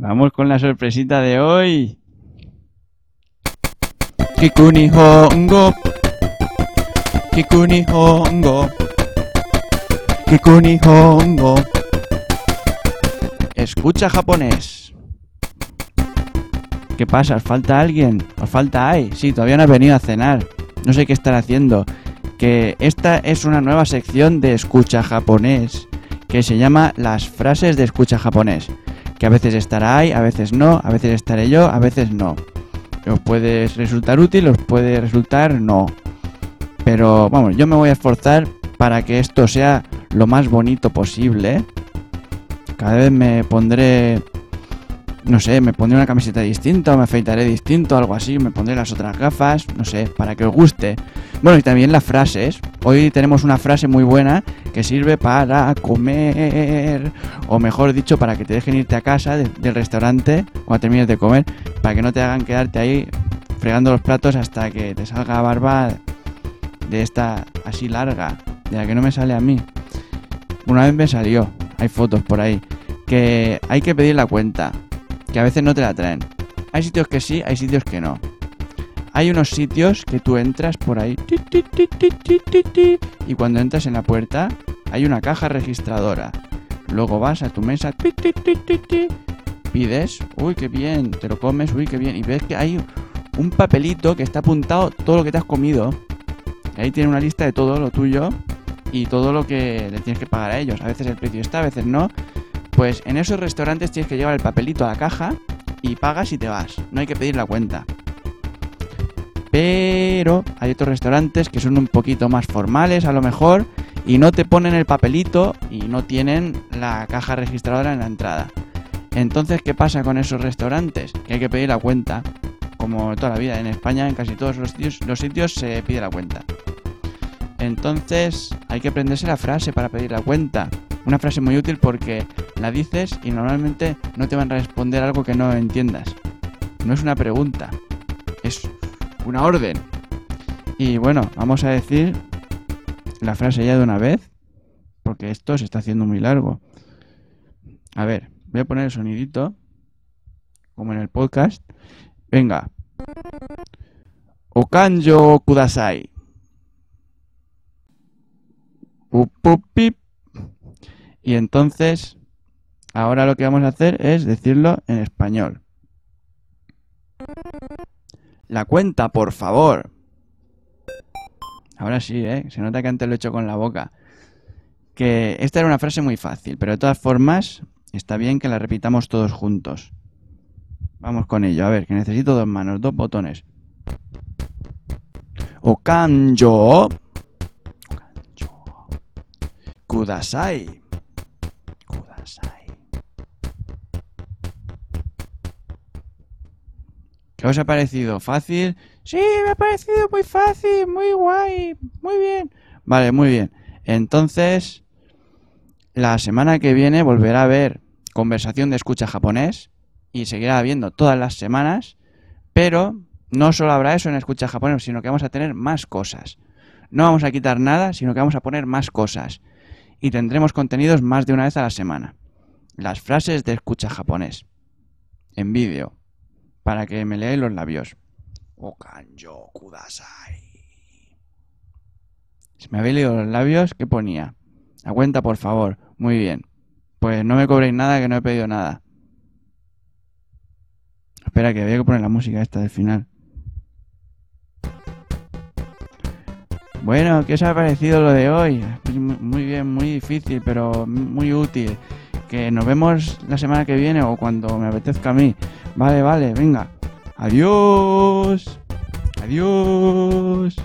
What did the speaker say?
Vamos con la sorpresita de hoy. Kikuni Hongo. Kikuni Hongo. Kikuni Hongo. Escucha japonés. ¿Qué pasa? ¿Os falta alguien? ¿Os falta Ai? Sí, todavía no ha venido a cenar. No sé qué estar haciendo. Que esta es una nueva sección de escucha japonés que se llama las frases de escucha japonés. Que a veces estará Ai, a veces no, a veces estaré yo, a veces no. Os puede resultar útil, os puede resultar no. Pero vamos, yo me voy a esforzar para que esto sea lo más bonito posible. Cada vez me pondré, no sé, me pondré una camiseta distinta, me afeitaré distinto, algo así, me pondré las otras gafas, no sé, para que os guste. Bueno, y también las frases. Hoy tenemos una frase muy buena que sirve para comer, o mejor dicho, para que te dejen irte a casa de- del restaurante cuando termines de comer, para que no te hagan quedarte ahí fregando los platos hasta que te salga barba de esta así larga, de la que no me sale a mí. Una vez me salió, hay fotos por ahí, que hay que pedir la cuenta, que a veces no te la traen. Hay sitios que sí, hay sitios que no. Hay unos sitios que tú entras por ahí y cuando entras en la puerta hay una caja registradora. Luego vas a tu mesa, pides, uy, qué bien, te lo comes, uy, qué bien, y ves que hay un papelito que está apuntado todo lo que te has comido. Ahí tiene una lista de todo lo tuyo y todo lo que le tienes que pagar a ellos. A veces el precio está, a veces no. Pues en esos restaurantes tienes que llevar el papelito a la caja y pagas y te vas. No hay que pedir la cuenta. Pero hay otros restaurantes que son un poquito más formales a lo mejor y no te ponen el papelito y no tienen la caja registradora en la entrada. Entonces, ¿qué pasa con esos restaurantes? Que hay que pedir la cuenta. Como toda la vida, en España en casi todos los sitios, los sitios se pide la cuenta. Entonces, hay que aprenderse la frase para pedir la cuenta. Una frase muy útil porque la dices y normalmente no te van a responder algo que no entiendas. No es una pregunta, una orden. Y bueno, vamos a decir la frase ya de una vez, porque esto se está haciendo muy largo. A ver, voy a poner el sonidito, como en el podcast. Venga. Okanjo kudasai. Y entonces, ahora lo que vamos a hacer es decirlo en español. La cuenta, por favor. Ahora sí, ¿eh? Se nota que antes lo he hecho con la boca. Que esta era una frase muy fácil, pero de todas formas está bien que la repitamos todos juntos. Vamos con ello. A ver, que necesito dos manos, dos botones. Okanjo. Okanjo. Kudasai. ¿Qué os ha parecido? ¿Fácil? Sí, me ha parecido muy fácil, muy guay, muy bien. Vale, muy bien. Entonces, la semana que viene volverá a haber conversación de escucha japonés y seguirá habiendo todas las semanas, pero no solo habrá eso en escucha japonés, sino que vamos a tener más cosas. No vamos a quitar nada, sino que vamos a poner más cosas. Y tendremos contenidos más de una vez a la semana. Las frases de escucha japonés. En vídeo. Para que me leáis los labios. Okanjo kudasai. Si me habéis leído los labios, ¿qué ponía? A cuenta, por favor. Muy bien. Pues no me cobréis nada, que no he pedido nada. Espera, que había que poner la música esta del final. Bueno, ¿qué os ha parecido lo de hoy? Muy muy bien, muy difícil, pero muy útil. Que nos vemos la semana que viene o cuando me apetezca a mí. Vale, vale, venga. Adiós. Adiós.